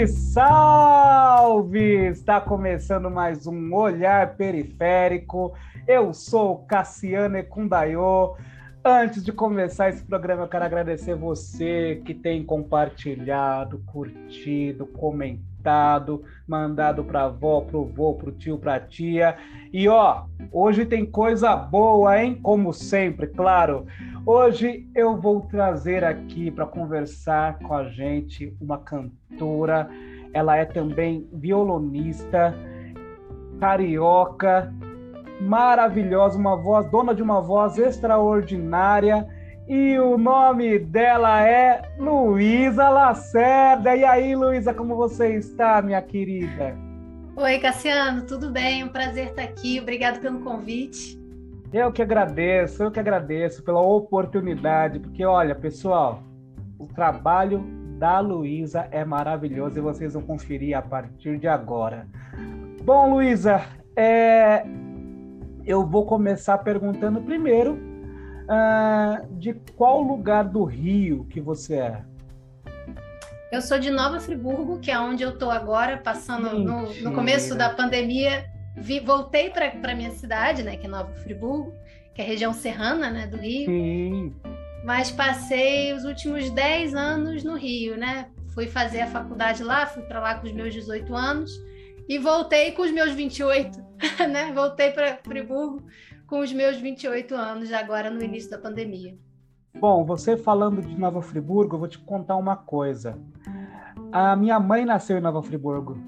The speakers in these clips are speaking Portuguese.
Salve, salve! Está começando mais um Olhar Periférico. Eu sou Cassiano Ekundayo. Antes de começar esse programa, eu quero agradecer você que tem compartilhado, curtido, comentado, mandado para avó, pro vô, pro tio, pra tia. E ó, hoje tem coisa boa, hein? Como sempre, claro. Hoje eu vou trazer aqui para conversar com a gente uma cantora. Ela é também violonista, carioca, maravilhosa, uma voz, dona de uma voz extraordinária. E o nome dela é Luísa Lacerda. E aí, Luísa, como você está, minha querida? Oi, Cassiano, tudo bem? Um prazer estar aqui. Obrigado pelo convite. Eu que agradeço, eu que agradeço pela oportunidade, porque olha, pessoal, o trabalho da Luísa é maravilhoso e vocês vão conferir a partir de agora. Bom, Luísa, é... eu vou começar perguntando primeiro uh, de qual lugar do Rio que você é. Eu sou de Nova Friburgo, que é onde eu estou agora, passando no, no começo da pandemia vi, voltei para minha cidade, né, que é Nova Friburgo, que é a região serrana, né, do Rio. Sim. Mas passei os últimos 10 anos no Rio, né? Fui fazer a faculdade lá, fui para lá com os meus 18 anos e voltei com os meus 28, né? Voltei para Friburgo com os meus 28 anos, agora no início da pandemia. Bom, você falando de Nova Friburgo, eu vou te contar uma coisa. A minha mãe nasceu em Nova Friburgo.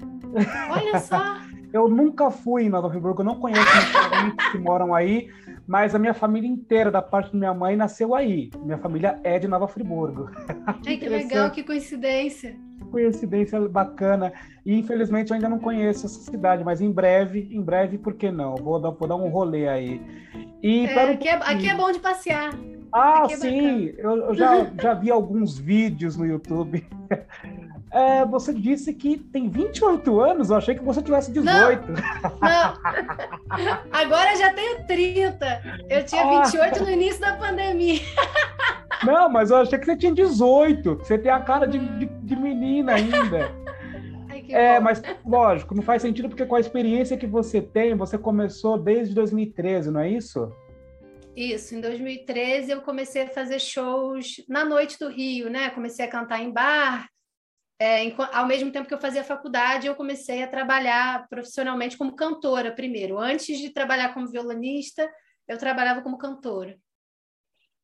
Olha só! Eu nunca fui em Nova Friburgo, não conheço parentes que moram aí, mas a minha família inteira, da parte da minha mãe, nasceu aí. Minha família é de Nova Friburgo. Ai, que legal, que coincidência. Coincidência bacana. E infelizmente eu ainda não conheço essa cidade, mas em breve, em breve, por que não? Vou dar, vou dar um rolê aí. E é, aqui, é, aqui é bom de passear. Ah, é sim, eu, eu, já, já vi alguns vídeos no YouTube. É, você disse que tem 28 anos, eu achei que você tivesse 18. Não, não. agora já tenho 30. Eu tinha 28 ah. no início da pandemia. Não, mas eu achei que você tinha 18, você tem a cara de, de, de menina ainda. Ai, é, bom. mas lógico, não faz sentido porque com a experiência que você tem, você começou desde 2013, não é isso? Isso, em 2013 eu comecei a fazer shows na noite do Rio, né? Comecei a cantar em bar. É, em, ao mesmo tempo que eu fazia faculdade, eu comecei a trabalhar profissionalmente como cantora primeiro. Antes de trabalhar como violonista, eu trabalhava como cantora.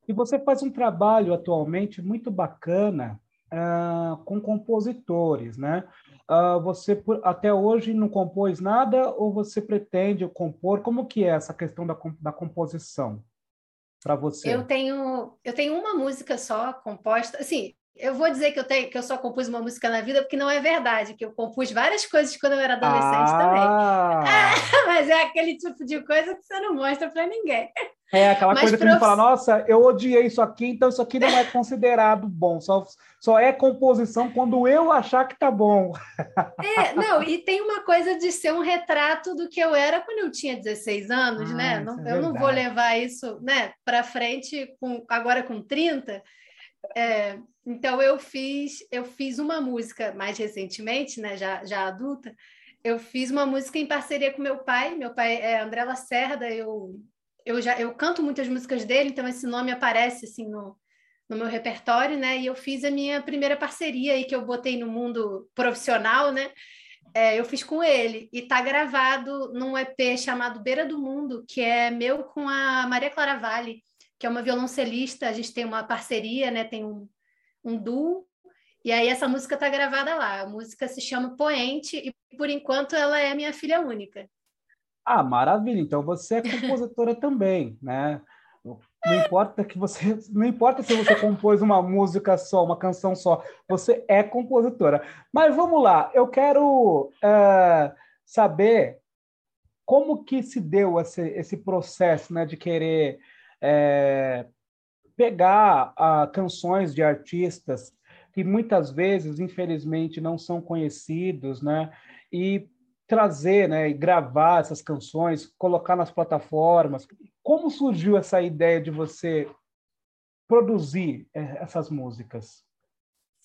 E você faz um trabalho atualmente muito bacana uh, com compositores, né? Uh, você por, até hoje não compôs nada ou você pretende compor? Como que é essa questão da, da composição? para você? Eu tenho, eu tenho uma música só composta. Assim, eu vou dizer que eu, tenho, que eu só compus uma música na vida, porque não é verdade, que eu compus várias coisas quando eu era adolescente ah. também. mas é aquele tipo de coisa que você não mostra para ninguém. É aquela mas coisa que prof... a gente fala, nossa, eu odiei isso aqui, então isso aqui não é considerado bom, só, só é composição quando eu achar que tá bom. É, não, e tem uma coisa de ser um retrato do que eu era quando eu tinha 16 anos, né? ah, né? Não, é eu não vou levar isso né, para frente com, agora com 30. É, então eu fiz, eu fiz uma música mais recentemente, né, já, já adulta, eu fiz uma música em parceria com meu pai. Meu pai é André Lacerda, eu eu já eu canto muitas músicas dele, então esse nome aparece assim no, no meu repertório, né? E eu fiz a minha primeira parceria aí que eu botei no mundo profissional, né? É, eu fiz com ele e tá gravado num EP chamado Beira do Mundo, que é meu com a Maria Clara Vale, que é uma violoncelista. A gente tem uma parceria, né? Tem um, um duo. E aí essa música tá gravada lá. A música se chama Poente e por enquanto ela é minha filha única. Ah, maravilha. Então você é compositora também, né? Não importa que você, não importa se você compôs uma música só, uma canção só, você é compositora. Mas vamos lá, eu quero uh, saber como que se deu esse, esse processo, né, de querer é, pegar uh, canções de artistas que muitas vezes, infelizmente, não são conhecidos, né, e trazer, né, e gravar essas canções, colocar nas plataformas. Como surgiu essa ideia de você produzir eh, essas músicas?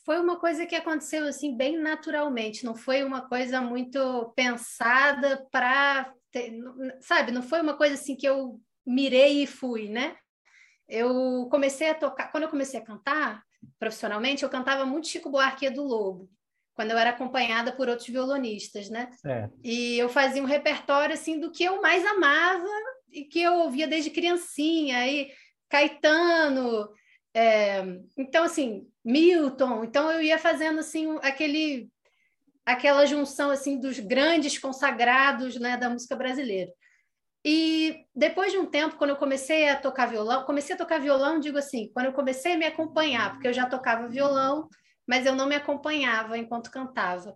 foi uma coisa que aconteceu assim bem naturalmente, não foi uma coisa muito pensada para, sabe, não foi uma coisa assim que eu mirei e fui, né? Eu comecei a tocar, quando eu comecei a cantar profissionalmente, eu cantava muito Chico Buarque do Lobo, quando eu era acompanhada por outros violonistas, né? É. E eu fazia um repertório assim do que eu mais amava e que eu ouvia desde criancinha, aí Caetano, é, então assim, Milton, então eu ia fazendo assim aquele aquela junção assim dos grandes consagrados, né, da música brasileira. E depois de um tempo, quando eu comecei a tocar violão, comecei a tocar violão, digo assim, quando eu comecei a me acompanhar, porque eu já tocava violão, mas eu não me acompanhava enquanto cantava.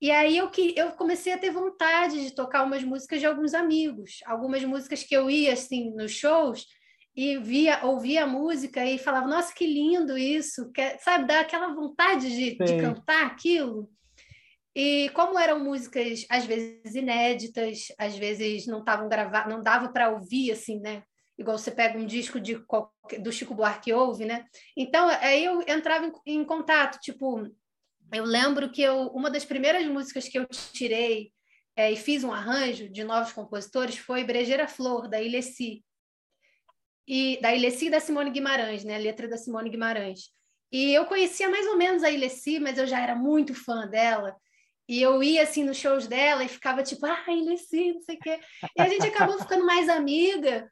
E aí eu, que, eu comecei a ter vontade de tocar umas músicas de alguns amigos, algumas músicas que eu ia assim nos shows e via, ouvia a música e falava, nossa, que lindo isso, que, sabe, dá aquela vontade de, de cantar aquilo. E como eram músicas às vezes inéditas, às vezes não estavam gravadas, não dava para ouvir assim, né? Igual você pega um disco de do Chico Buarque ouve, né? Então aí eu entrava em, em contato, tipo, eu lembro que eu, uma das primeiras músicas que eu tirei é, e fiz um arranjo de novos compositores foi Brejeira Flor da Ilessi e da Ilessi da Simone Guimarães, né? A letra da Simone Guimarães. E eu conhecia mais ou menos a Ilessi, mas eu já era muito fã dela. E eu ia assim nos shows dela e ficava tipo, ah, Ilessi, não sei o quê. E a gente acabou ficando mais amiga.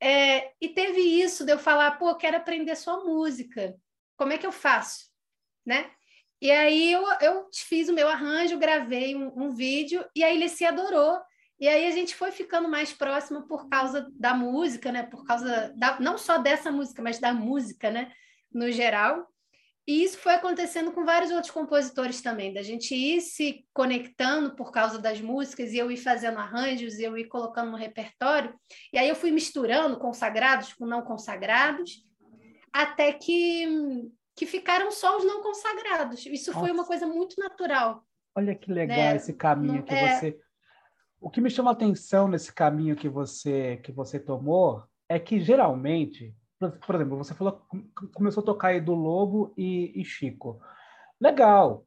É, e teve isso de eu falar, pô, quero aprender sua música. Como é que eu faço? Né? E aí eu, eu fiz o meu arranjo, gravei um, um vídeo e a Ilessi adorou. E aí a gente foi ficando mais próximo por causa da música, né? Por causa da, não só dessa música, mas da música, né? No geral. E isso foi acontecendo com vários outros compositores também, da gente ir se conectando por causa das músicas, e eu ir fazendo arranjos, e eu ir colocando no repertório. E aí eu fui misturando consagrados com não consagrados, até que, que ficaram só os não consagrados. Isso Nossa. foi uma coisa muito natural. Olha que legal né? esse caminho que é... você. O que me chama a atenção nesse caminho que você que você tomou é que geralmente por exemplo, você falou começou a tocar aí do Lobo e, e Chico. Legal.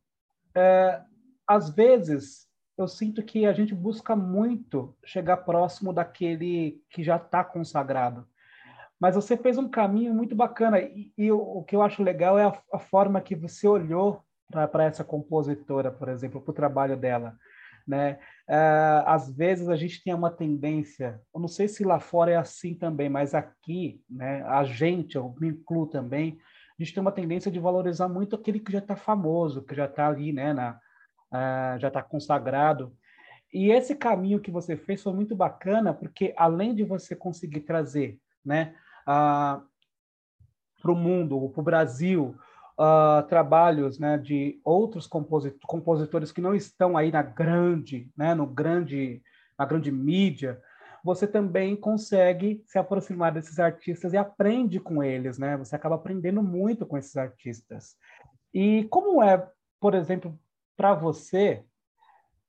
É, às vezes eu sinto que a gente busca muito chegar próximo daquele que já está consagrado. Mas você fez um caminho muito bacana e, e o, o, que eu acho legal é a, a forma que você olhou para essa compositora, por exemplo, para o trabalho dela né? Uh, às vezes a gente tem uma tendência, eu não sei se lá fora é assim também, mas aqui, né? A gente, eu me incluo também, a gente tem uma tendência de valorizar muito aquele que já está famoso, que já está ali, né? Na, uh, já está consagrado. E esse caminho que você fez foi muito bacana, porque além de você conseguir trazer, né? Uh, para o mundo, para o Brasil, uh, trabalhos né, de outros compositores que não estão aí na grande, né, no grande, na grande mídia, você também consegue se aproximar desses artistas e aprende com eles, né? Você acaba aprendendo muito com esses artistas. E como é, por exemplo, para você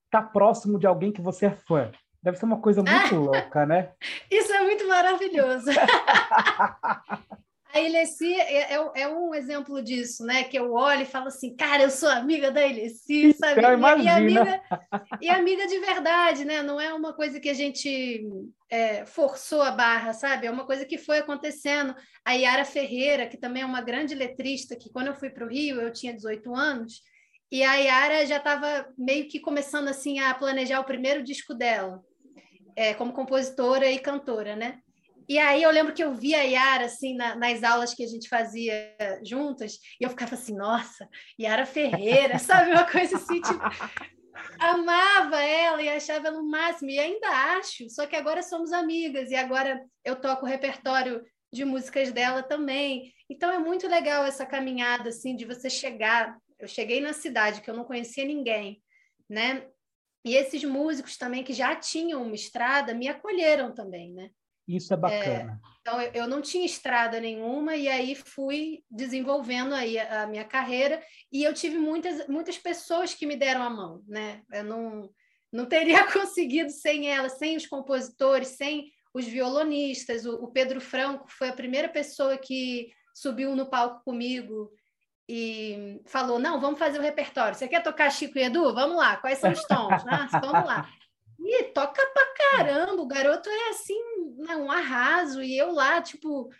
estar tá próximo de alguém que você é fã? Deve ser uma coisa muito louca, né? Isso é muito maravilhoso. A Ilessi é, é, é, um exemplo disso, né? Que eu olho e falo assim, cara, eu sou amiga da Ilessi, sabe? E, e, amiga, e amiga de verdade, né? Não é uma coisa que a gente é, forçou a barra, sabe? É uma coisa que foi acontecendo. A Yara Ferreira, que também é uma grande letrista, que quando eu fui para o Rio, eu tinha 18 anos, e a Yara já estava meio que começando assim a planejar o primeiro disco dela, é, como compositora e cantora, né? E aí eu lembro que eu via a Yara assim na, nas aulas que a gente fazia juntas, e eu ficava assim, nossa, Yara Ferreira, sabe? Uma coisa assim, tipo, amava ela e achava ela no máximo, e ainda acho, só que agora somos amigas, e agora eu toco o repertório de músicas dela também. Então é muito legal essa caminhada assim de você chegar. Eu cheguei na cidade que eu não conhecia ninguém, né? E esses músicos também que já tinham uma estrada me acolheram também, né? Isso é bacana. É, então, eu não tinha estrada nenhuma e aí fui desenvolvendo aí a, a, minha carreira e eu tive muitas, muitas pessoas que me deram a mão, né? Eu não, não teria conseguido sem elas, sem os compositores, sem os violonistas. O, o Pedro Franco foi a primeira pessoa que subiu no palco comigo e falou: não, vamos fazer o repertório. Você quer tocar Chico e Edu? Vamos lá, quais são os tons? Vamos lá. E toca pra caramba, o garoto é assim, né, um arraso, e eu lá, tipo,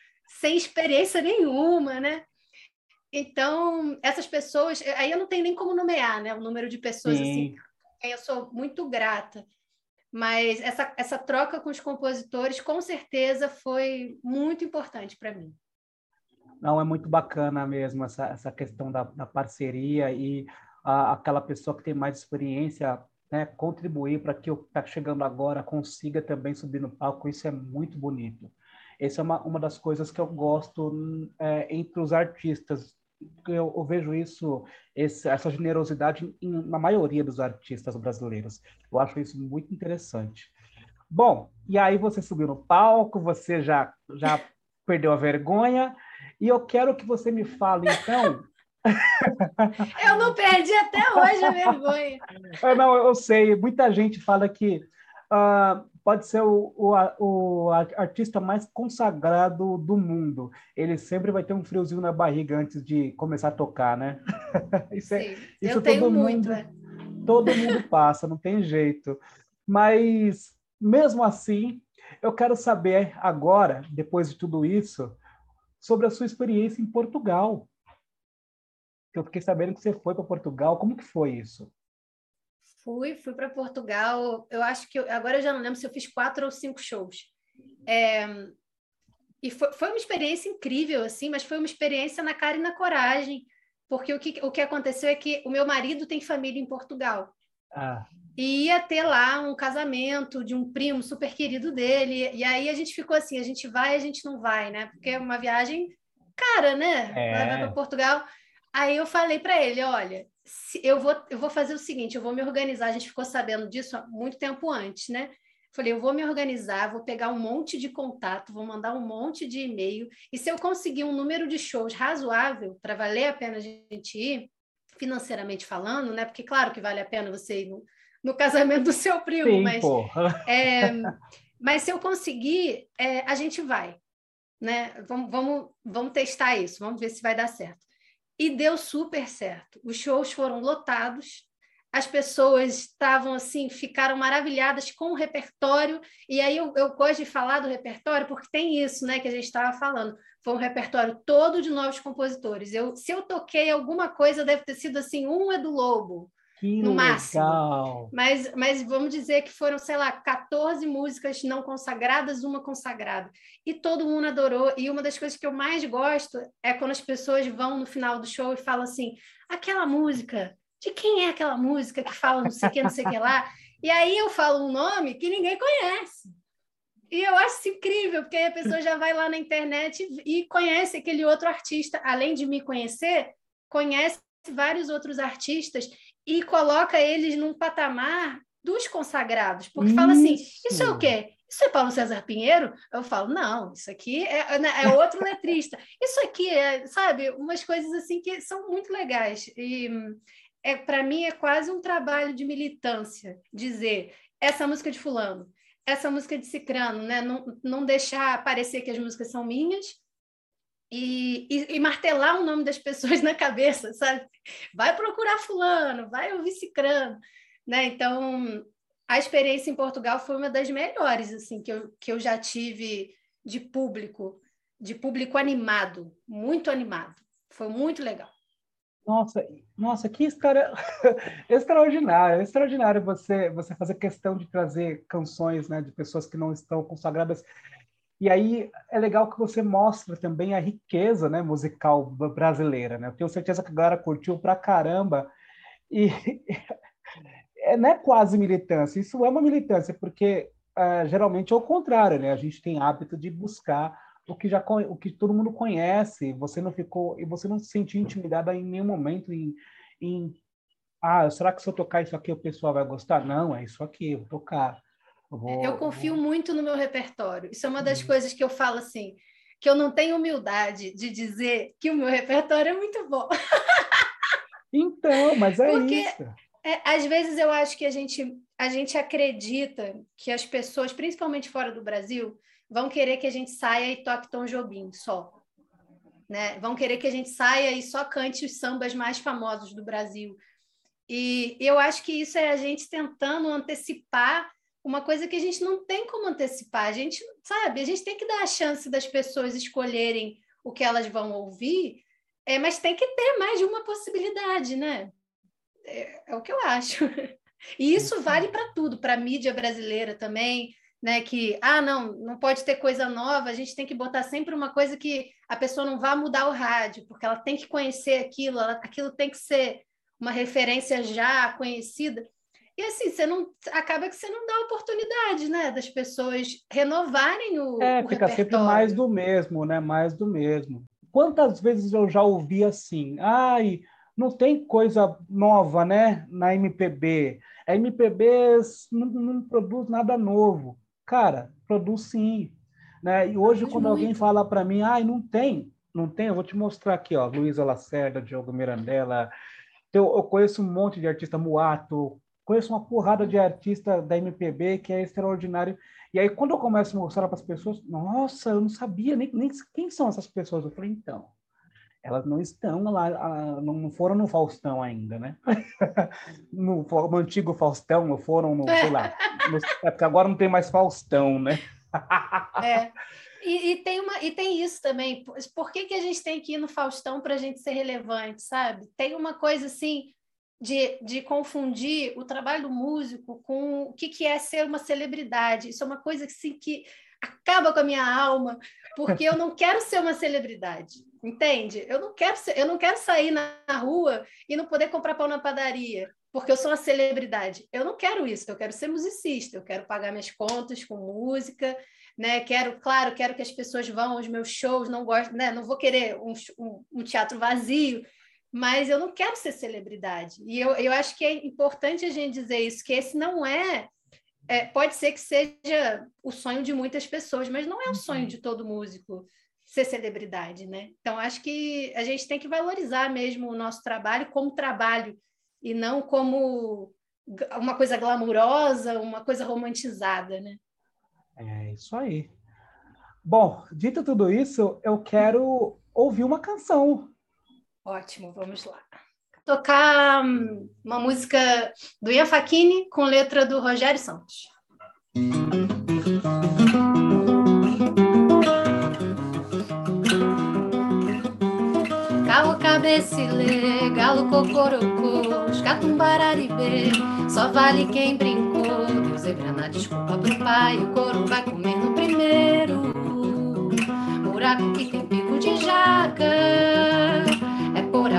sem experiência nenhuma, né? Então, essas pessoas, aí eu não tenho nem como nomear, né? O número de pessoas Sim. assim, eu sou muito grata. Mas essa, essa troca com os compositores, com certeza, foi muito importante para mim. Não, é muito bacana mesmo essa, essa questão da, da parceria e a, aquela pessoa que tem mais experiência né, contribuir para que o que está chegando agora consiga também subir no palco. Isso é muito bonito. Essa é uma, uma das coisas que eu gosto é, entre os artistas. Eu, eu vejo isso, esse, essa generosidade em, na maioria dos artistas brasileiros. Eu acho isso muito interessante. Bom, e aí você subiu no palco, você já, já perdeu a vergonha, e eu quero que você me fale, então, eu não perdi até hoje a vergonha. Eu, não, eu sei. Muita gente fala que uh, pode ser o, o, o, artista mais consagrado do mundo. Ele sempre vai ter um friozinho na barriga antes de começar a tocar, né? isso é, Sim, isso eu tenho muito. Mundo, é. Todo mundo passa, não tem jeito. Mas, mesmo assim, eu quero saber agora, depois de tudo isso, sobre a sua experiência em Portugal eu fiquei sabendo que você foi para Portugal. Como que foi isso? Fui, fui para Portugal. Eu acho que eu, agora eu já não lembro se eu fiz quatro ou cinco shows. É, e foi, foi uma experiência incrível, assim, mas foi uma experiência na cara e na coragem, porque o que, o que aconteceu é que o meu marido tem família em Portugal. Ah. E ia ter lá um casamento de um primo super querido dele. E aí a gente ficou assim: a gente vai, a gente não vai, né? Porque é uma viagem cara, né? É. Vai para Portugal. Aí eu falei para ele, olha, eu vou, eu vou fazer o seguinte, eu vou me organizar. A gente ficou sabendo disso há muito tempo antes, né? Falei, eu vou me organizar, vou pegar um monte de contato, vou mandar um monte de e-mail, e se eu conseguir um número de shows razoável para valer a pena a gente ir, financeiramente falando, né? Porque claro que vale a pena você ir no, no casamento do seu primo, Sim, mas, é, mas se eu conseguir, é, a gente vai, né? Vamos, vamos, vamos testar isso, vamos ver se vai dar certo. E deu super certo. Os shows foram lotados, as pessoas estavam assim, ficaram maravilhadas com o repertório. E aí eu, eu gosto de falar do repertório porque tem isso, né, que a gente estava falando. Foi um repertório todo de novos compositores. Eu, se eu toquei alguma coisa, deve ter sido assim, um é do Lobo, que no legal. máximo. Mas, mas vamos dizer que foram, sei lá, 14 músicas não consagradas, uma consagrada. E todo mundo adorou. E uma das coisas que eu mais gosto é quando as pessoas vão no final do show e falam assim: aquela música, de quem é aquela música que fala não sei o que, não sei o que lá? E aí eu falo um nome que ninguém conhece. E eu acho isso incrível, porque aí a pessoa já vai lá na internet e conhece aquele outro artista, além de me conhecer, conhece vários outros artistas e coloca eles num patamar dos consagrados, porque isso. fala assim: isso é o quê? Isso é Paulo César Pinheiro? Eu falo, não, isso aqui é, né, é outro letrista. Isso aqui é, sabe, umas coisas assim que são muito legais. E é, para mim é quase um trabalho de militância dizer essa música de fulano, essa música de cicrano, né? Não, não deixar parecer que as músicas são minhas, e, e, e, martelar o nome das pessoas na cabeça, sabe? Vai procurar fulano, vai ouvir cicrano, né? Então, a experiência em Portugal foi uma das melhores, assim, que eu, que eu já tive de público, de público animado, muito animado. Foi muito legal. Nossa, nossa, que história extraordinária, extraordinário você você fazer questão de trazer canções, né, de pessoas que não estão consagradas e aí é legal que você mostra também a riqueza né, musical brasileira. Né? Eu tenho certeza que a galera curtiu pra caramba. E é, não é quase militância, isso é uma militância, porque uh, geralmente é o contrário, né? A gente tem hábito de buscar o que já o que todo mundo conhece. Você não ficou e você não se sentiu intimidada em nenhum momento em, em ah, será que se eu tocar isso aqui o pessoal vai gostar? Não, é isso aqui, vou tocar. Vou, eu confio muito no meu repertório. Isso é uma das uhum. coisas que eu falo assim, que eu não tenho humildade de dizer que o meu repertório é muito bom. Então, mas é Porque, isso. É, às vezes eu acho que a gente, a gente acredita que as pessoas, principalmente fora do Brasil, vão querer que a gente saia e toque Tom Jobim só. né? Vão querer que a gente saia e só cante os sambas mais famosos do Brasil. E eu acho que isso é a gente tentando antecipar uma coisa que a gente não tem como antecipar. A gente, sabe, a gente tem que dar a chance das pessoas escolherem o que elas vão ouvir, é, mas tem que ter mais de uma possibilidade, né? É, é o que eu acho. E isso vale para tudo, para a mídia brasileira também, né? Que, ah, não, não pode ter coisa nova, a gente tem que botar sempre uma coisa que a pessoa não vá mudar o rádio, porque ela tem que conhecer aquilo, ela, aquilo tem que ser uma referência já conhecida. E assim, você não acaba que você não dá oportunidade, né, das pessoas renovarem o É, o fica sempre repertório. mais do mesmo, né? Mais do mesmo. Quantas vezes eu já ouvi assim, ai, não tem coisa nova, né, na MPB. A MPB não, não produz nada novo. Cara, produz sim. Né? E hoje, quando alguém muito. fala para mim, ai, não tem, não tem, eu vou te mostrar aqui, ó, Luísa Lacerda, Diogo Mirandela. Eu, eu conheço um monte de artista muato, conheço uma porrada de artista da MPB que é extraordinário. E aí, quando eu começo a mostrar para as pessoas, nossa, eu não sabia nem, nem quem são essas pessoas. Eu falei, então, elas não estão lá, não foram no Faustão ainda, né? No, no antigo Faustão, não foram no, sei lá, no, é porque agora não tem mais Faustão, né? É. E, e tem uma, e tem isso também. Por- Por que, que a gente tem que ir no Faustão para a gente ser relevante, sabe? Tem uma coisa assim de, de confundir o trabalho do músico com o que, que é ser uma celebridade. Isso é uma coisa assim, que acaba com a minha alma, porque eu não quero ser uma celebridade, entende? Eu não quero ser, eu não quero sair na rua e não poder comprar pão na padaria. Porque eu sou uma celebridade. Eu não quero isso, eu quero ser musicista, eu quero pagar minhas contas com música, né? Quero, claro, quero que as pessoas vão aos meus shows, não gosto, né? Não vou querer um, um, um teatro vazio, mas eu não quero ser celebridade. E eu, eu acho que é importante a gente dizer isso, que esse não é, é pode ser que seja o sonho de muitas pessoas, mas não é o sonho de todo músico ser celebridade, né? Então acho que a gente tem que valorizar mesmo o nosso trabalho como trabalho e não como uma coisa glamurosa, uma coisa romantizada, né? É isso aí. Bom, dito tudo isso, eu quero ouvir uma canção. Ótimo, vamos lá. Tocar hum, uma música do Ian Facchini com letra do Rogério Santos. Carro, cabecilê, galo, cocorocô, escatumbararibê, só vale quem brincou. Deu zebra na desculpa pro pai, o couro vai comer no primeiro. Buraco que tem pico de jaca, é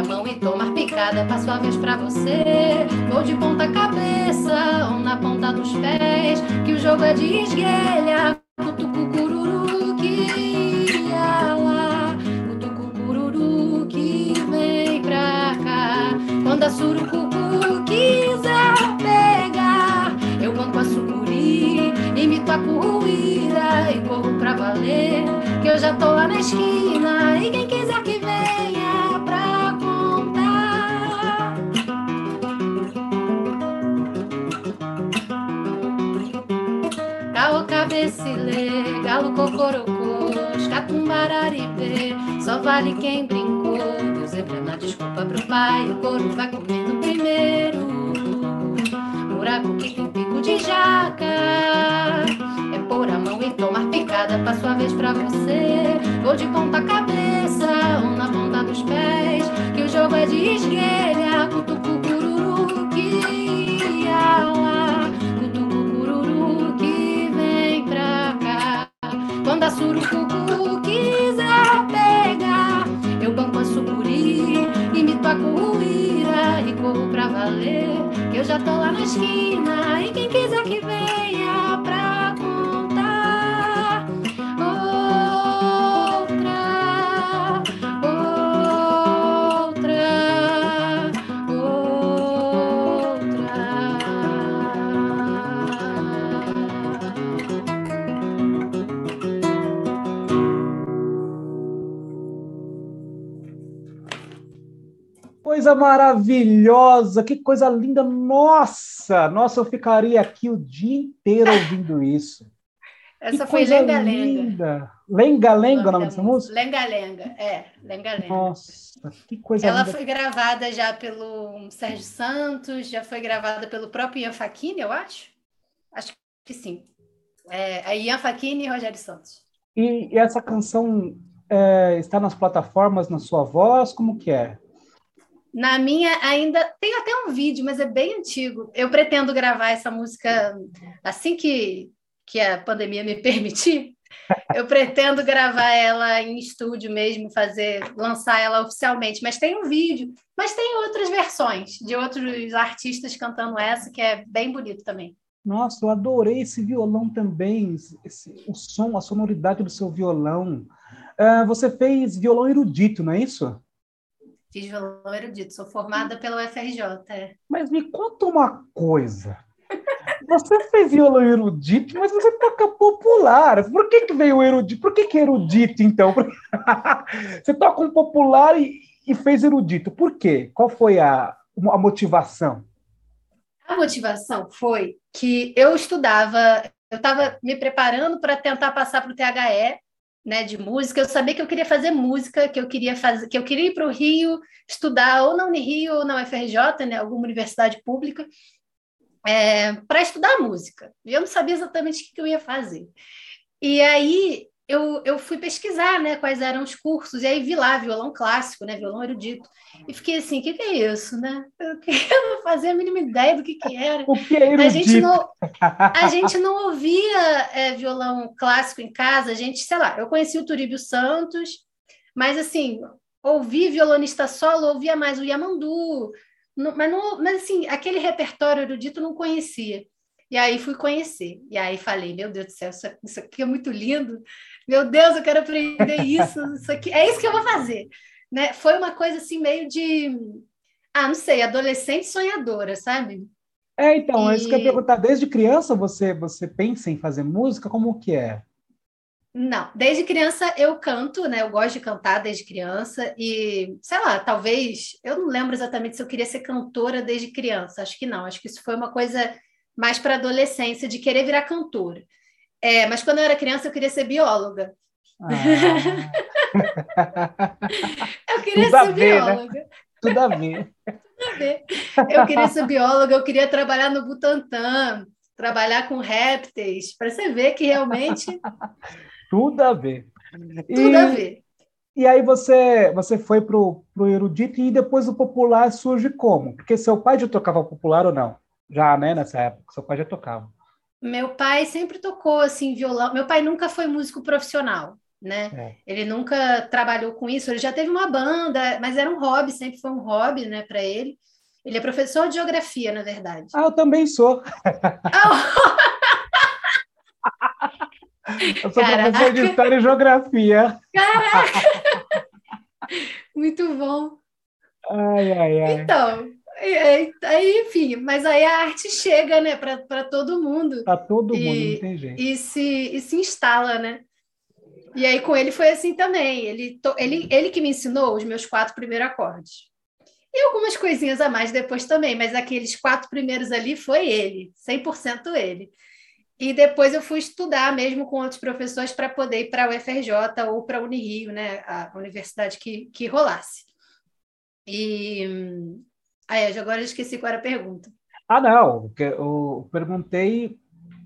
mão e tomar picada, passo a vez pra você. Vou de ponta cabeça ou na ponta dos pés, que o jogo é de esguelha. Cutucu cururu que ia lá, cutucu cururu que vem pra cá. Quando a surucucu quiser pegar, eu banco a sucuri, imito a curruíra e corro pra valer. Que eu já tô lá na esquina galo, cocorocô, escatumbararibê, só vale quem brincou. Deu zebra na desculpa pro pai, o couro vai comer no primeiro. Buraco que tem pico de jaca, é pôr a mão e tomar picada, passo a vez pra você. Vou de ponta cabeça ou na ponta dos pés, que o jogo é de esguelha, cutucu surucucu quiser pegar, eu banco a sucuri, imito a curruíra e corro pra valer. Que eu já tô lá na esquina e quem quiser Coisa maravilhosa, que coisa linda. Nossa, nossa, eu ficaria aqui o dia inteiro ouvindo isso. Essa que foi Lenga Lenga. Lenga Lenga, o nome dessa música? Lenga Lenga, é, Lenga Lenga. Nossa, que coisa Ela linda. foi gravada já pelo Sérgio Santos, já foi gravada pelo próprio Ian Facchini, eu acho. Acho que sim. É, a Ian Facchini e Rogério Santos. E, e essa canção é, está nas plataformas na sua voz? Como que é? Na minha ainda tem até um vídeo, mas é bem antigo. Eu pretendo gravar essa música assim que, que a pandemia me permitir. Eu pretendo gravar ela em estúdio mesmo, fazer, lançar ela oficialmente. Mas tem um vídeo, mas tem outras versões de outros artistas cantando essa que é bem bonito também. Nossa, eu adorei esse violão também, esse, o som, a sonoridade do seu violão. Uh, você fez violão erudito, não é isso? Fiz violão erudito, sou formada pelo FRJ. É. Mas me conta uma coisa. Você fez violão erudito, mas você toca popular. Por que, que veio erudito? Por que, que erudito, então? você toca um popular e, e, fez erudito. Por quê? Qual foi a, a motivação? A motivação foi que eu estudava, eu estava me preparando para tentar passar para o THE, né, de música. Eu sabia que eu queria fazer música, que eu queria fazer, que eu queria ir para o Rio estudar ou na Unirio ou na UFRJ, né, alguma universidade pública, é, para estudar música. E eu não sabia exatamente o que eu ia fazer. E aí eu, eu fui pesquisar né, quais eram os cursos, e aí vi lá violão clássico, né, violão erudito, e fiquei assim, o que, que, é isso? Né? Eu não fazia a mínima ideia do que, que era. O que é erudito? A gente não, a gente não ouvia é, violão clássico em casa, a gente, sei lá, eu conheci o Turíbio Santos, mas assim, ouvi violonista solo, ouvia mais o Yamandu, não, mas, não, mas assim, aquele repertório erudito não conhecia. E aí fui conhecer. E aí falei, meu Deus do céu, isso, isso aqui é muito lindo. Meu Deus, eu quero aprender isso, isso aqui. É isso que eu vou fazer. Né? Foi uma coisa assim meio de, ah, não sei, adolescente sonhadora, sabe? É, então, e... é isso que eu ia perguntar. Desde criança você, você pensa em fazer música? Como que é? Não, desde criança eu canto, né? Eu gosto de cantar desde criança e, sei lá, talvez, eu não lembro exatamente se eu queria ser cantora desde criança, acho que não, acho que isso foi uma coisa mais para adolescência de querer virar cantora. É, mas quando eu era criança eu queria ser bióloga. Ah. eu queria Tudo ser ver, bióloga. Né? Tudo a ver. Tudo a ver. Eu queria ser bióloga, eu queria trabalhar no Butantan, trabalhar com répteis, para você ver que realmente tudo a ver. Tudo e, a ver. E aí você, você foi para o erudito e depois o popular surge como? Porque seu pai já tocava popular ou não? Já, né, nessa época, seu pai já tocava. Meu pai sempre tocou assim violão. Meu pai nunca foi músico profissional, né? É. Ele nunca trabalhou com isso. Ele já teve uma banda, mas era um hobby, sempre foi um hobby, né, para ele. Ele é professor de geografia, na verdade. Ah, eu também sou. Eu sou Caraca. professor de História e Geografia. Caraca! Muito bom. Ai, ai, ai. Então, aí, enfim, mas aí a arte chega, né, para todo mundo. Para todo e, mundo, não tem jeito. E se, e se instala, né? E aí com ele foi assim também. Ele, ele, ele que me ensinou os meus quatro primeiros acordes. E algumas coisinhas a mais depois também, mas aqueles quatro primeiros ali foi ele, 100% ele. E depois eu fui estudar mesmo com outros professores para poder ir para a UFRJ ou para a Unirio, né, a universidade que, que rolasse. E aí, agora eu esqueci qual era a pergunta. Ah, não, eu perguntei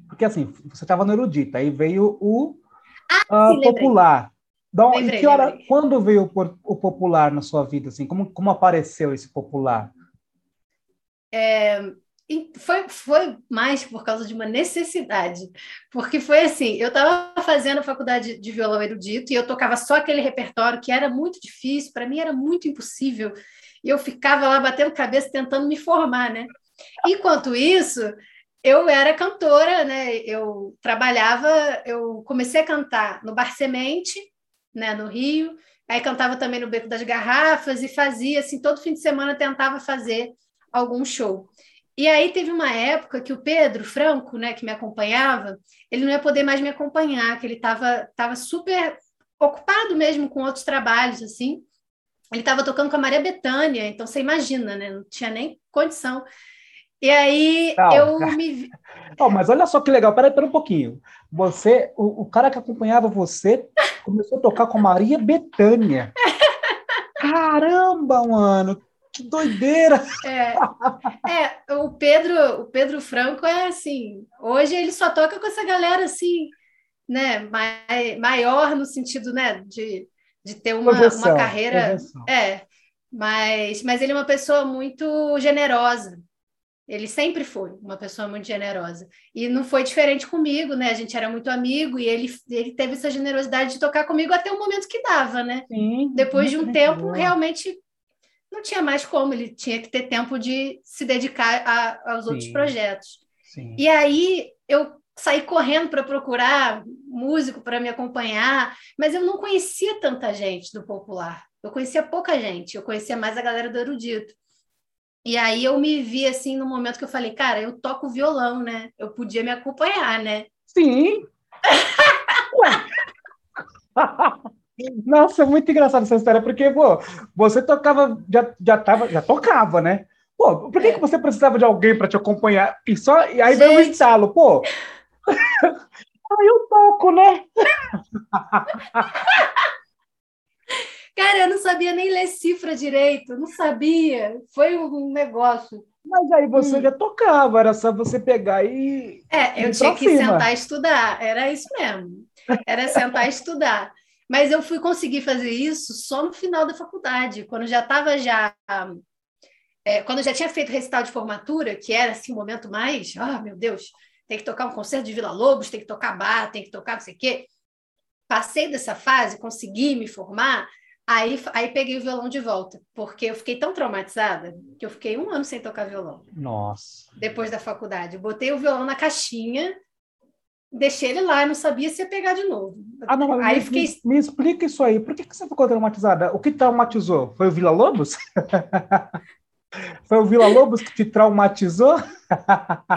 porque assim, você estava no erudito, aí veio o ah, uh, popular. Então, lembrei, que hora, quando veio o, o, popular na sua vida assim? Como, como apareceu esse popular? É, foi, foi mais por causa de uma necessidade, porque foi assim, eu estava fazendo a faculdade de violão erudito e eu tocava só aquele repertório que era muito difícil, para mim era muito impossível, e eu ficava lá batendo cabeça tentando me formar, né? Enquanto isso, eu era cantora, né? Eu trabalhava, eu comecei a cantar no Bar Semente, né, no Rio, aí cantava também no Beco das Garrafas e fazia assim, todo fim de semana tentava fazer algum show. E aí teve uma época que o Pedro Franco, né, que me acompanhava, ele não ia poder mais me acompanhar, que ele estava tava super ocupado mesmo com outros trabalhos, assim. Ele estava tocando com a Maria Bethânia, então você imagina, né? Não tinha nem condição. E aí eu me Oh, mas olha só que legal, peraí, pera um pouquinho. Você, o, o, cara que acompanhava você começou a tocar com a Maria Bethânia. Caramba, mano, que doideira! É, é, o Pedro, o Pedro Franco é assim, hoje ele só toca com essa galera assim, né, maior no sentido, né, de, de ter uma, projeção, uma carreira, projeção. é, mas, mas ele é uma pessoa muito generosa, ele sempre foi uma pessoa muito generosa. E não foi diferente comigo, né? A gente era muito amigo e ele, ele teve essa generosidade de tocar comigo até o momento que dava, né? Sim, Depois de um tempo, realmente não tinha mais como, ele tinha que ter tempo de se dedicar a, aos Sim. outros projetos. Sim. E aí eu saí correndo para procurar músico para me acompanhar, mas eu não conhecia tanta gente do popular. Eu conhecia pouca gente, eu conhecia mais a galera do erudito. E aí eu me vi assim no momento que eu falei, cara, eu toco violão, né? Eu podia me acompanhar, né? Sim. Nossa, muito engraçada essa história, porque, pô, você tocava, já, já, tava, já tocava, né? Pô, por que, é. que você precisava de alguém para te acompanhar? E, só, e aí Gente. veio o instalo, pô. aí eu toco, né? Cara, eu não sabia nem ler cifra direito, não sabia. Foi um negócio. Mas aí você hum. já tocava, era só você pegar e. É, eu tinha que sentar e estudar, era isso mesmo. Era sentar e estudar. Mas eu fui conseguir fazer isso só no final da faculdade, quando já estava já. É, quando já tinha feito recital de formatura, que era assim o momento mais. Ah, oh, meu Deus, tem que tocar um concerto de Vila Lobos, tem que tocar bar, tem que tocar não sei o quê. Passei dessa fase, consegui me formar, Aí, aí peguei o violão de volta, porque eu fiquei tão traumatizada que eu fiquei um ano sem tocar violão. Nossa. Depois da faculdade. botei o violão na caixinha, deixei ele lá, não sabia se ia pegar de novo. Ah, não, aí me, fiquei... me, me explica isso aí. Por que, que você ficou traumatizada? O que traumatizou? Foi o Vila Lobos? Foi o Vila Lobos que te traumatizou?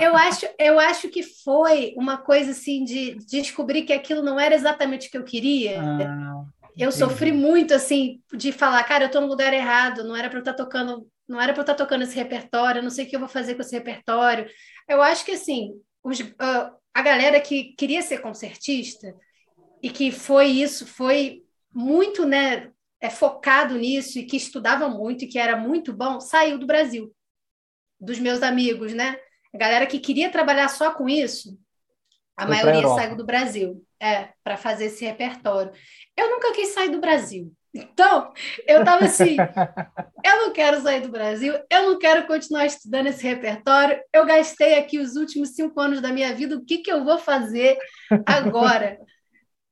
eu acho, eu acho que foi uma coisa assim de descobrir que aquilo não era exatamente o que eu queria. Ah. Eu sofri muito, assim, de falar, cara, eu estou no lugar errado, não era para eu estar tá tocando, não era para eu estar tá tocando esse repertório, não sei o que eu vou fazer com esse repertório. Eu acho que, assim, os, uh, a galera que queria ser concertista e que foi isso, foi muito, né, é, focado nisso e que estudava muito e que era muito bom, saiu do Brasil, dos meus amigos, né? A galera que queria trabalhar só com isso, a foi maioria saiu do Brasil, é, para fazer esse repertório. Eu nunca quis sair do Brasil. Então, eu estava assim: eu não quero sair do Brasil, eu não quero continuar estudando esse repertório. Eu gastei aqui os últimos cinco anos da minha vida, o que, que eu vou fazer agora?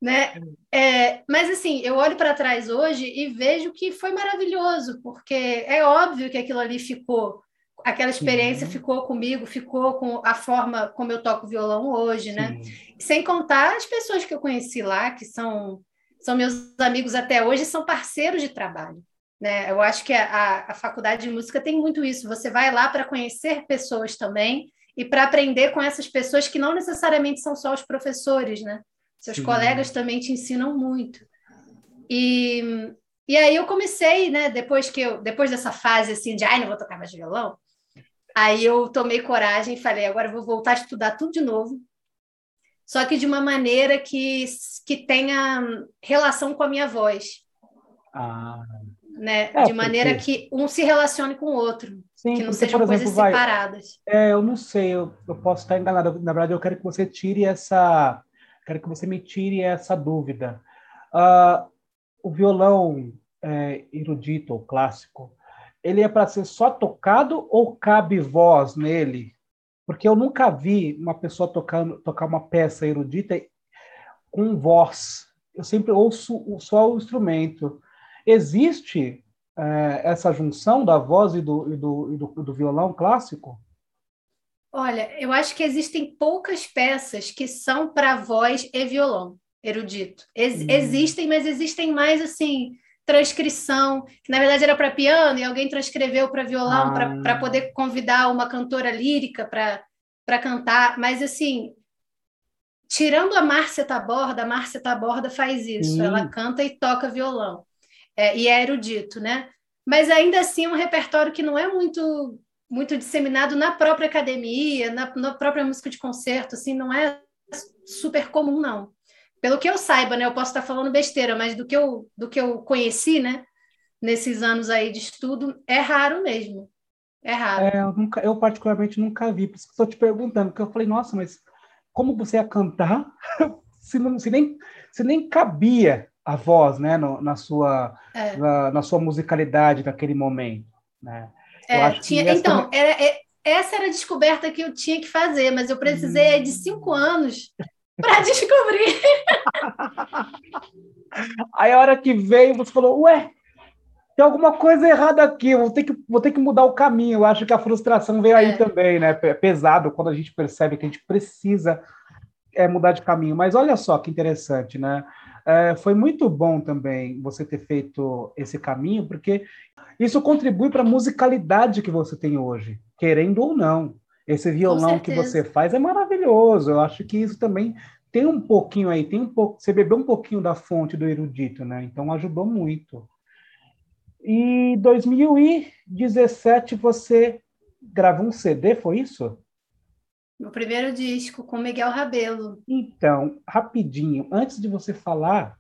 Né? É, mas assim, eu olho para trás hoje e vejo que foi maravilhoso, porque é óbvio que aquilo ali ficou, aquela experiência Sim. ficou comigo, ficou com a forma como eu toco violão hoje, né? Sim. né? Sem contar as pessoas que eu conheci lá, que são são meus amigos até hoje, são parceiros de trabalho. Né? Eu acho que a, a faculdade de música tem muito isso. Você vai lá para conhecer pessoas também e para aprender com essas pessoas que não necessariamente são só os professores, né? Seus colegas também te ensinam muito. E, e aí eu comecei, né? Depois que eu, depois dessa fase assim de, ai, não vou tocar mais violão, aí eu tomei coragem e falei, agora eu vou voltar a estudar tudo de novo só que de uma maneira que, que tenha relação com a minha voz. Ah. Né? É, de maneira porque... que um se relacione com o outro, Sim, que não porque, sejam exemplo, coisas vai... separadas. É, eu não sei, eu, eu posso estar enganado. Na verdade, eu quero que você tire essa, quero que você me tire essa dúvida. Uh, o violão é, erudito ou clássico, ele é para ser só tocado ou cabe voz nele? Porque eu nunca vi uma pessoa tocando, tocar uma peça erudita com voz. Eu sempre ouço só o instrumento. Existe é, essa junção da voz e do, e do, e do, do violão clássico? Olha, eu acho que existem poucas peças que são para voz e violão erudito. Ex hum. Existem, mas existem mais assim transcrição, que na verdade era para piano e alguém transcreveu para violão ah. para poder convidar uma cantora lírica para cantar, mas assim, tirando a Márcia Taborda, a Márcia Taborda faz isso, ela canta e toca violão, é, e é erudito, né? Mas ainda assim é um repertório que não é muito muito disseminado na própria academia, na, na própria música de concerto, assim, não é super comum, não. Pelo que eu saiba, né? Eu posso estar falando besteira, mas do que eu, do que eu conheci, né? Nesses anos aí de estudo, é raro mesmo. É raro. É, eu, nunca, eu particularmente nunca vi, por isso que estou te perguntando, porque eu falei, nossa, mas como você ia cantar se, não, se, nem, se nem cabia a voz, né, no, na, sua, é. na, na, sua musicalidade naquele momento, né? É, tinha, então, era, é, essa era a descoberta que eu tinha que fazer, mas eu precisei hum. de cinco anos para descobrir. Aí a hora que veio, você falou, ué, tem alguma coisa errada aqui, vou ter que, vou ter que mudar o caminho. Eu acho que a frustração veio é. aí também, né? É pesado quando a gente percebe que a gente precisa é, mudar de caminho. Mas olha só que interessante, né? É, foi muito bom também você ter feito esse caminho, porque isso contribui para a musicalidade que você tem hoje, querendo ou não. Esse violão que você faz é maravilhoso. Eu acho que isso também tem um pouquinho aí, tem um pouco, você bebeu um pouquinho da fonte do erudito, né? Então ajudou muito. E 2017 você gravou um CD, foi isso? Meu primeiro disco com Miguel Rabelo. Então, rapidinho, antes de você falar,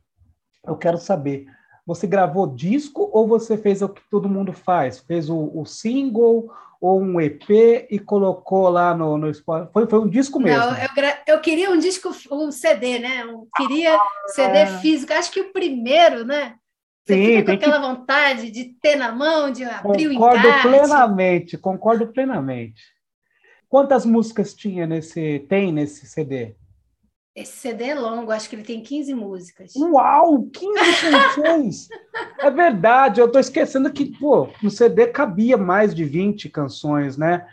eu quero saber, você gravou disco ou você fez o que todo mundo faz? Fez o, o single ou um EP e colocou lá no, no Spotify? Foi, foi um disco mesmo? Não, eu, eu queria um disco, um CD, né? Eu queria ah, CD físico. Acho que o primeiro, né? Você Sim, fica com aquela que... vontade de ter na mão, de abrir concordo o Concordo plenamente, concordo plenamente. Quantas músicas tinha nesse, tem nesse CD? Esse CD é longo, acho que ele tem 15 músicas. Uau, 15 canções! é verdade, eu estou esquecendo que, pô, no CD cabia mais de 20 canções, né?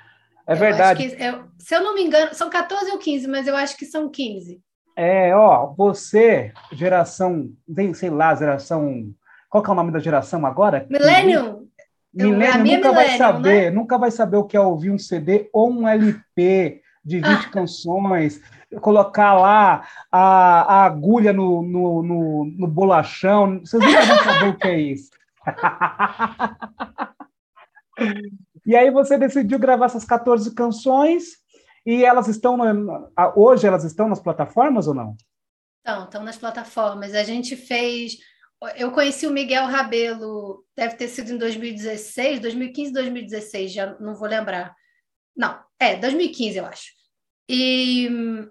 É eu verdade. Que, eu, se eu não me engano, são 14 ou 15, mas eu acho que são 15. É, ó, você, geração, sei lá, geração qual que é o nome da geração agora? Millennium. Millennium nunca vai saber, né? nunca vai saber o que é ouvir um CD ou um LP de 20 ah. canções, colocar lá a, a agulha no, no, no, no, bolachão. Vocês nunca vão saber o que é isso. e aí você decidiu gravar essas 14 canções e elas estão no, hoje elas estão nas plataformas ou não? Estão, estão nas plataformas. A gente fez eu conheci o Miguel Rabelo, deve ter sido em 2016, 2015, 2016, já não vou lembrar. Não, é, 2015, eu acho. E hum,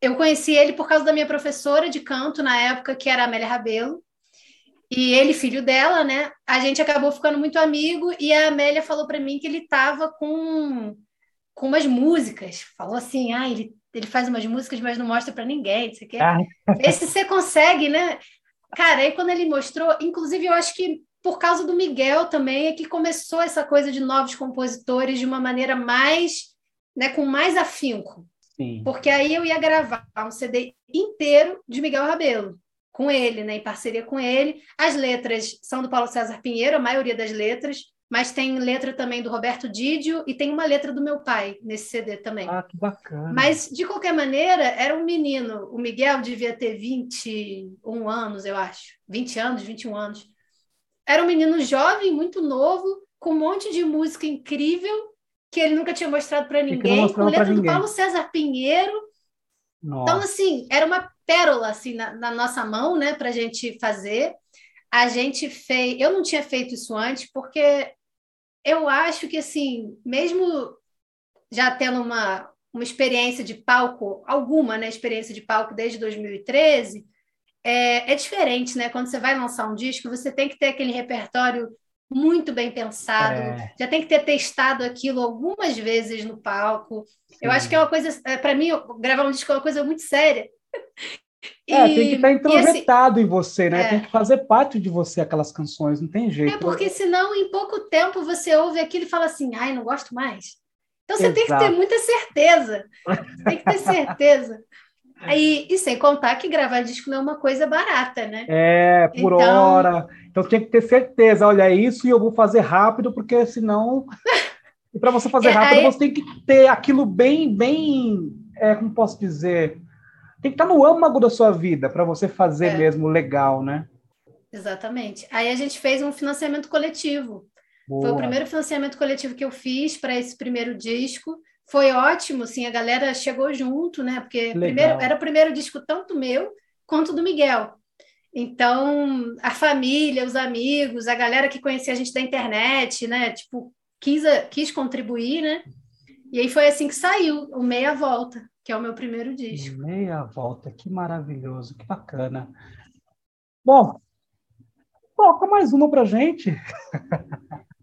eu conheci ele por causa da minha professora de canto na época, que era a Amélia Rabelo. E ele, filho dela, né? A gente acabou ficando muito amigo e a Amélia falou para mim que ele estava com, com umas músicas. Falou assim: ah, ele, ele faz umas músicas, mas não mostra para ninguém. Você quer? Ah. Vê se você consegue, né? Cara, aí quando ele mostrou, inclusive eu acho que por causa do Miguel também é que começou essa coisa de novos compositores de uma maneira mais, né, com mais afinco. Sim. Porque aí eu ia gravar um CD inteiro de Miguel Rabelo, com ele, né, em parceria com ele. As letras são do Paulo César Pinheiro, a maioria das letras mas tem letra também do Roberto Didio e tem uma letra do meu pai nesse CD também. Ah, que bacana. Mas, de qualquer maneira, era um menino. O Miguel devia ter 21 anos, eu acho. 20 anos, 21 anos. Era um menino jovem, muito novo, com um monte de música incrível que ele nunca tinha mostrado para ninguém, com letra do Paulo César Pinheiro. Nossa. Então, assim, era uma pérola assim, na, na nossa mão, né, para a gente fazer. A gente fez. Eu não tinha feito isso antes, porque eu acho que, assim, mesmo já tendo uma, uma experiência de palco, alguma né, experiência de palco desde 2013, é, é diferente, né? Quando você vai lançar um disco, você tem que ter aquele repertório muito bem pensado, é. já tem que ter testado aquilo algumas vezes no palco. Sim. Eu acho que é uma coisa, é, para mim, gravar um disco é uma coisa muito séria. É, e, tem que estar introjetado em você, né? É. Tem que fazer parte de você aquelas canções, não tem jeito. É porque senão, em pouco tempo, você ouve aquilo e fala assim, ai, não gosto mais. Então você Exato. tem que ter muita certeza. tem que ter certeza. Aí, e sem contar que gravar disco não é uma coisa barata, né? É, por então... hora. Então tem que ter certeza, olha, é isso e eu vou fazer rápido, porque senão. e para você fazer é, rápido, aí... você tem que ter aquilo bem, bem. É, como posso dizer? Tem que estar no âmago da sua vida para você fazer é. mesmo legal, né? Exatamente. Aí a gente fez um financiamento coletivo. Boa. Foi o primeiro financiamento coletivo que eu fiz para esse primeiro disco. Foi ótimo, assim, a galera chegou junto, né? Porque primeiro, era o primeiro disco tanto meu quanto do Miguel. Então, a família, os amigos, a galera que conhecia a gente da internet, né? Tipo, quis, quis contribuir, né? E aí foi assim que saiu o Meia Volta, que é o meu primeiro disco. Meia Volta, que maravilhoso, que bacana. Bom, toca mais uma pra gente.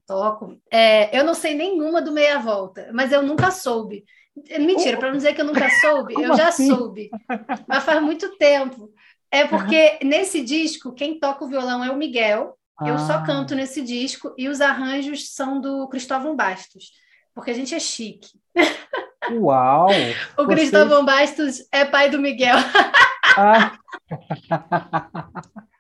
Toco. É, eu não sei nenhuma do Meia Volta, mas eu nunca soube. Mentira, para não dizer que eu nunca soube, Como eu já assim? soube. Mas faz muito tempo. É porque nesse disco, quem toca o violão é o Miguel. Ah. Eu só ah. canto nesse disco e os arranjos são do Cristóvão Bastos, porque a gente é chique. Uau! o Você... Cristóvão Bastos é pai do Miguel. ah.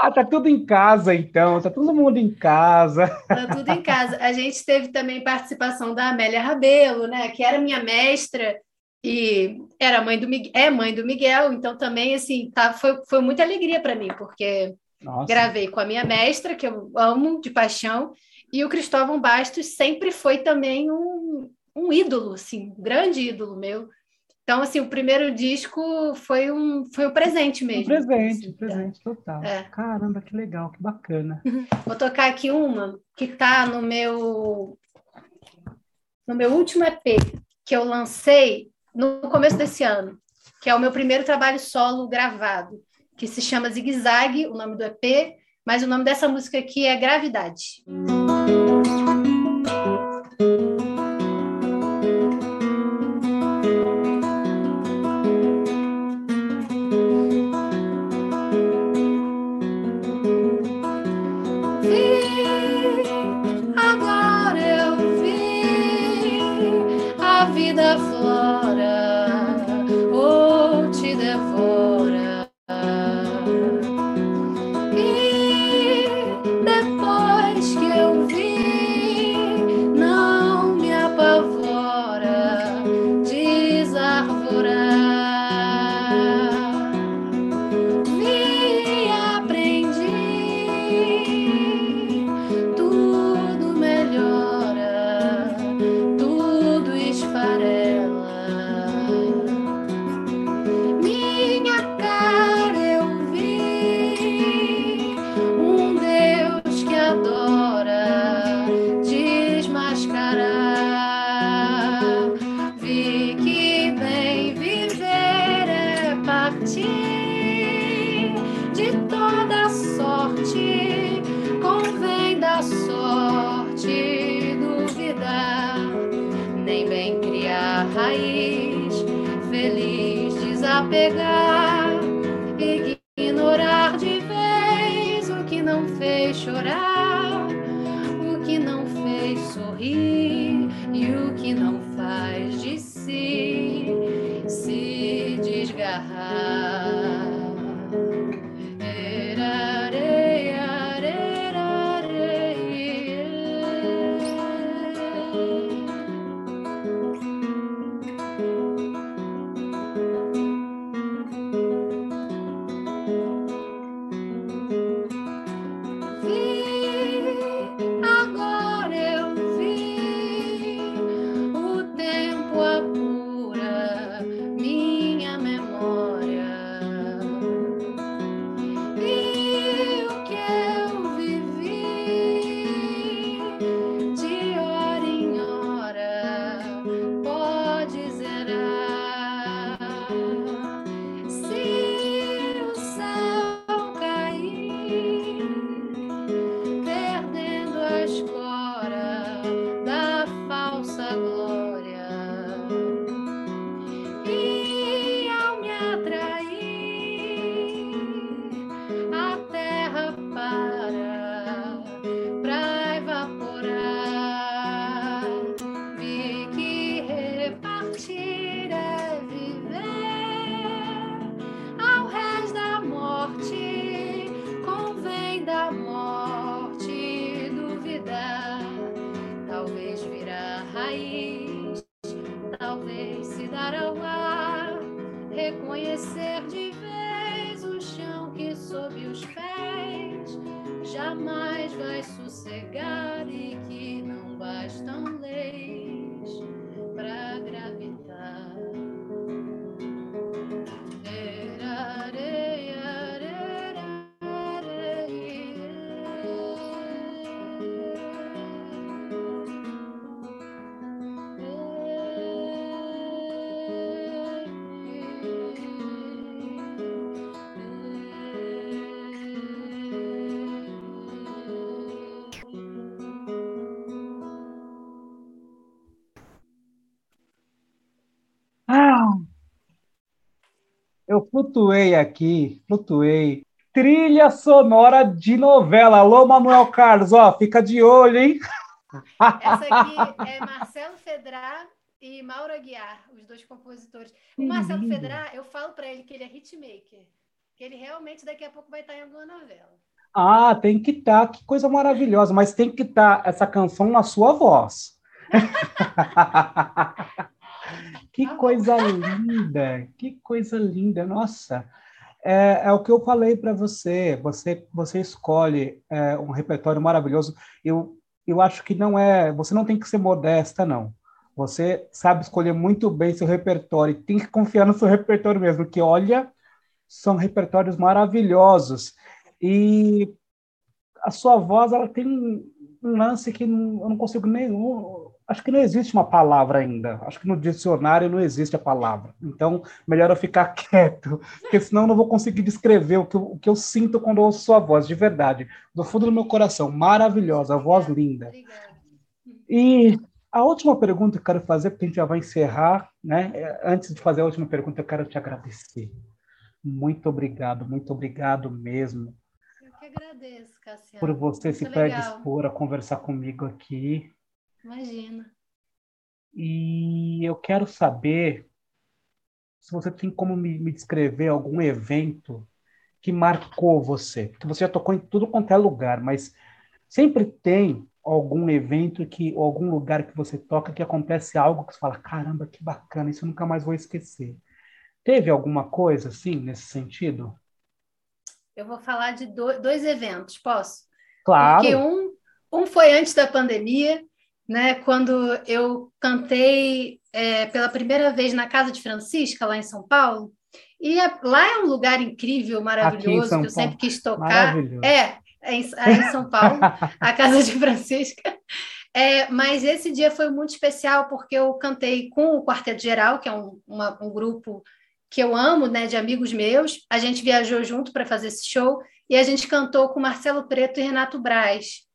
Ah, tá tudo em casa, então. Tá todo mundo em casa. Tá tudo em casa. A gente teve também participação da Amélia Rabelo, né? Que era minha mestra e era mãe do Miguel, é mãe do Miguel. Então também assim, tá, foi, foi muita alegria para mim, porque Nossa. gravei com a minha mestra, que eu amo de paixão, e o Cristóvão Bastos sempre foi também um, um ídolo, assim, um grande ídolo meu. Então, assim, o primeiro disco foi um, foi um presente mesmo. Um presente, assim, um presente total. É. Caramba, que legal, que bacana. Vou tocar aqui uma que está no meu no meu último EP que eu lancei no começo desse ano, que é o meu primeiro trabalho solo gravado, que se chama Zig Zag, o nome do EP, mas o nome dessa música aqui é Gravidade. Música be the conhecer de vez o chão que sob os pés jamais vai sossegar e que não bastam ler. Flutuei aqui, flutuei. Trilha sonora de novela. Alô, Manuel Carlos, ó, fica de olho, hein? Essa aqui é Marcelo Fedrar e Mauro Aguiar, os dois compositores. O Marcelo. Fedrar, eu falo para ele que ele é hitmaker, que ele realmente daqui a pouco vai estar em alguma novela. Ah, tem que estar, tá, que coisa maravilhosa, mas tem que estar tá essa canção na sua voz. que tá coisa linda, que coisa linda, nossa. É, é o que eu falei para você, você você escolhe é, um repertório maravilhoso. Eu, eu acho que não é, você não tem que ser modesta, não. Você sabe escolher muito bem seu repertório, tem que confiar no seu repertório mesmo, que olha, são repertórios maravilhosos. E a sua voz, ela tem um, lance que não, eu não consigo nem. Acho que não existe uma palavra ainda. Acho que no dicionário não existe a palavra. Então, melhor eu ficar quieto, porque senão eu não vou conseguir descrever o que eu, o que eu sinto quando eu ouço sua voz, de verdade. Do fundo do meu coração. Maravilhosa, a voz linda. E a última pergunta que eu quero fazer, porque a gente já vai encerrar, né? Antes de fazer a última pergunta, eu quero te agradecer. Muito obrigado, muito obrigado mesmo. Eu que agradeço, Cassiano. Por você muito se predispor a conversar comigo aqui. Imagina. E eu quero saber se você tem como me, me descrever algum evento que marcou você. Porque você já tocou em tudo quanto é lugar, mas sempre tem algum evento que algum lugar que você toca que acontece algo que você fala caramba que bacana isso eu nunca mais vou esquecer teve alguma coisa assim nesse sentido eu vou falar de dois eventos posso claro porque um um foi antes da pandemia né quando eu cantei é, pela primeira vez na casa de Francisca lá em São Paulo e é, lá é um lugar incrível maravilhoso que eu Paulo. sempre quis tocar é em, em São Paulo, a casa de Francisca. É, mas esse dia foi muito especial porque eu cantei com o Quarteto Geral, que é um, uma, um grupo que eu amo, né, de amigos meus. A gente viajou junto para fazer esse show e a gente cantou com Marcelo Preto e Renato Braz,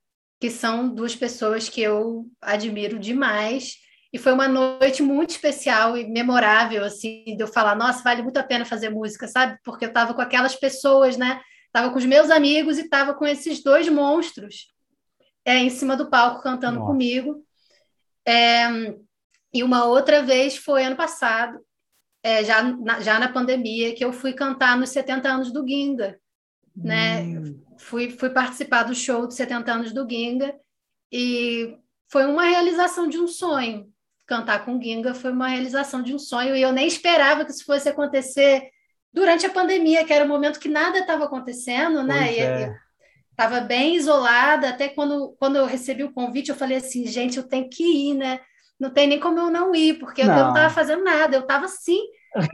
que são duas pessoas que eu admiro demais. E foi uma noite muito especial e memorável, assim, de eu falar, nossa, vale muito a pena fazer música, sabe? Porque eu estava com aquelas pessoas, né? Estava com os meus amigos e estava com esses dois monstros é, em cima do palco cantando Nossa. comigo. É, e uma outra vez foi ano passado, é, já, na, já na pandemia, que eu fui cantar nos 70 anos do Ginga. Né? Hum. Fui, fui participar do show de 70 anos do Ginga e foi uma realização de um sonho. Cantar com Ginga foi uma realização de um sonho e eu nem esperava que isso fosse acontecer durante a pandemia, que era o um momento que nada estava acontecendo, né? Pois é. Estava bem isolada, até quando, quando eu recebi o convite, eu falei assim, gente, eu tenho que ir, né? Não tem nem como eu não ir, porque não. eu não estava fazendo nada, eu estava assim,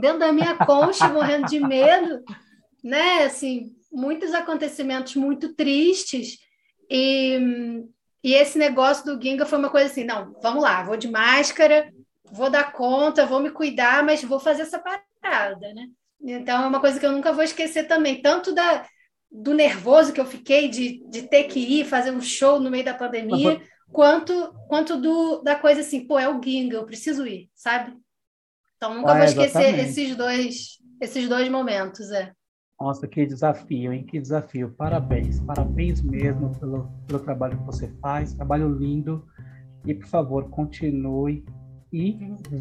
dentro da minha concha, morrendo de medo, né? Assim, muitos acontecimentos muito tristes, e, e esse negócio do Ginga foi uma coisa assim, não, vamos lá, vou de máscara, vou dar conta, vou me cuidar, mas vou fazer essa parada, né? Então, é uma coisa que eu nunca vou esquecer também, tanto da, do nervoso que eu fiquei de, de ter que ir fazer um show no meio da pandemia, uhum. quanto, quanto do, da coisa assim, pô, é o Ginga, eu preciso ir, sabe? Então, nunca ah, vou esquecer esses dois, esses dois momentos, é. Nossa, que desafio, hein? Que desafio. Parabéns, parabéns mesmo pelo, pelo trabalho que você faz, trabalho lindo. E, por favor, continue e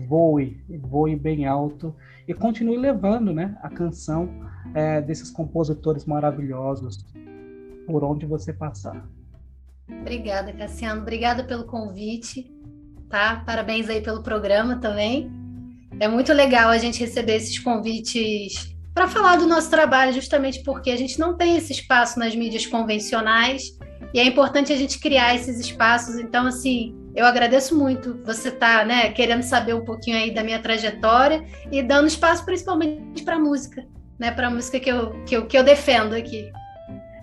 voe, voe bem alto e continue levando né, a canção é, desses compositores maravilhosos por onde você passar. Obrigada, Cassiano. Obrigada pelo convite, tá? Parabéns aí pelo programa também. É muito legal a gente receber esses convites para falar do nosso trabalho, justamente porque a gente não tem esse espaço nas mídias convencionais e é importante a gente criar esses espaços. Então, assim, eu agradeço muito você estar tá, né, querendo saber um pouquinho aí da minha trajetória e dando espaço principalmente para a música, né, para a música que eu, que, eu, que eu defendo aqui.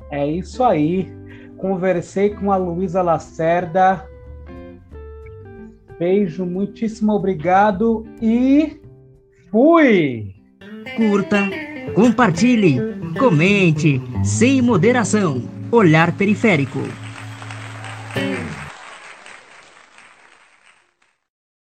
É isso aí. Conversei com a Luísa Lacerda. Beijo, muitíssimo obrigado e fui! curta, compartilhe, comente, sem moderação. Olhar periférico.